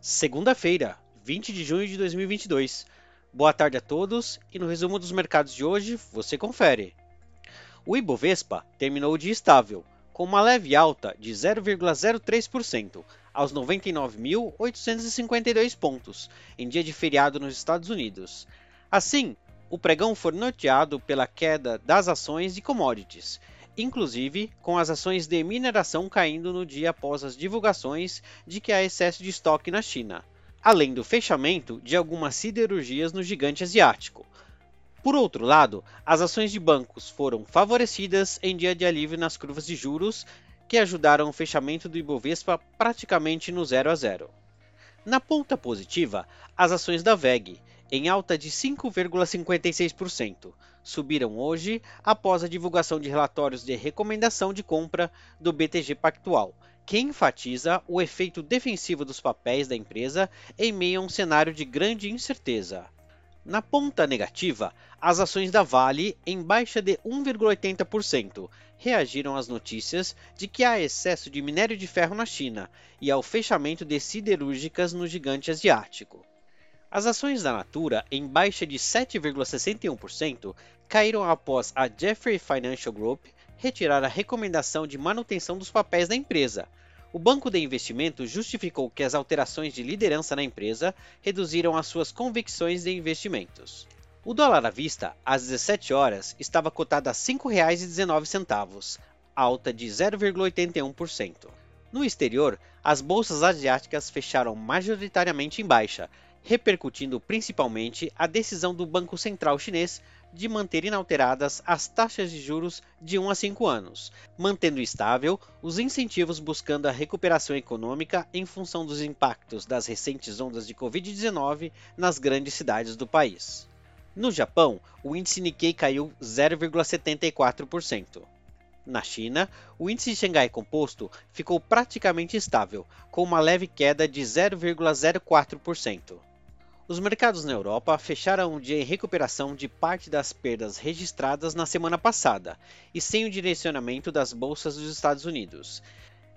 Segunda-feira, 20 de junho de 2022. Boa tarde a todos e no resumo dos mercados de hoje você confere. O Ibovespa terminou o dia estável, com uma leve alta de 0,03% aos 99.852 pontos, em dia de feriado nos Estados Unidos. Assim, o pregão foi norteado pela queda das ações e commodities, inclusive com as ações de mineração caindo no dia após as divulgações de que há excesso de estoque na China, além do fechamento de algumas siderurgias no gigante asiático. Por outro lado, as ações de bancos foram favorecidas em dia de alívio nas curvas de juros, que ajudaram o fechamento do Ibovespa praticamente no 0 a 0. Na ponta positiva, as ações da VEG, em alta de 5,56%. Subiram hoje após a divulgação de relatórios de recomendação de compra do BTG Pactual, que enfatiza o efeito defensivo dos papéis da empresa em meio a um cenário de grande incerteza. Na ponta negativa, as ações da Vale, em baixa de 1,80%, reagiram às notícias de que há excesso de minério de ferro na China e ao fechamento de siderúrgicas no gigante asiático. As ações da Natura, em baixa de 7,61%, caíram após a Jeffrey Financial Group retirar a recomendação de manutenção dos papéis da empresa. O banco de investimento justificou que as alterações de liderança na empresa reduziram as suas convicções de investimentos. O dólar à vista, às 17 horas, estava cotado a R$ 5,19, alta de 0,81%. No exterior, as bolsas asiáticas fecharam majoritariamente em baixa, repercutindo principalmente a decisão do Banco Central Chinês de manter inalteradas as taxas de juros de 1 a 5 anos, mantendo estável os incentivos buscando a recuperação econômica em função dos impactos das recentes ondas de Covid-19 nas grandes cidades do país. No Japão, o índice Nikkei caiu 0,74%. Na China, o índice Xangai Composto ficou praticamente estável, com uma leve queda de 0,04%. Os mercados na Europa fecharam o dia em recuperação de parte das perdas registradas na semana passada e sem o direcionamento das bolsas dos Estados Unidos.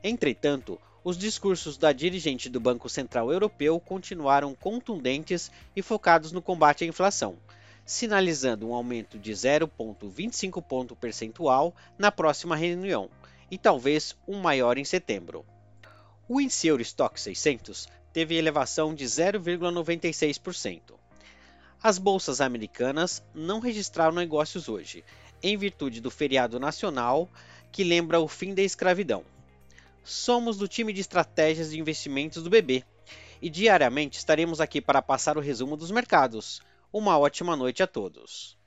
Entretanto, os discursos da dirigente do Banco Central Europeu continuaram contundentes e focados no combate à inflação, sinalizando um aumento de 0,25 ponto percentual na próxima reunião e talvez um maior em setembro. O índice Eurostock 600 teve elevação de 0,96%. As bolsas americanas não registraram negócios hoje, em virtude do feriado nacional que lembra o fim da escravidão. Somos do time de estratégias de investimentos do BB e diariamente estaremos aqui para passar o resumo dos mercados. Uma ótima noite a todos.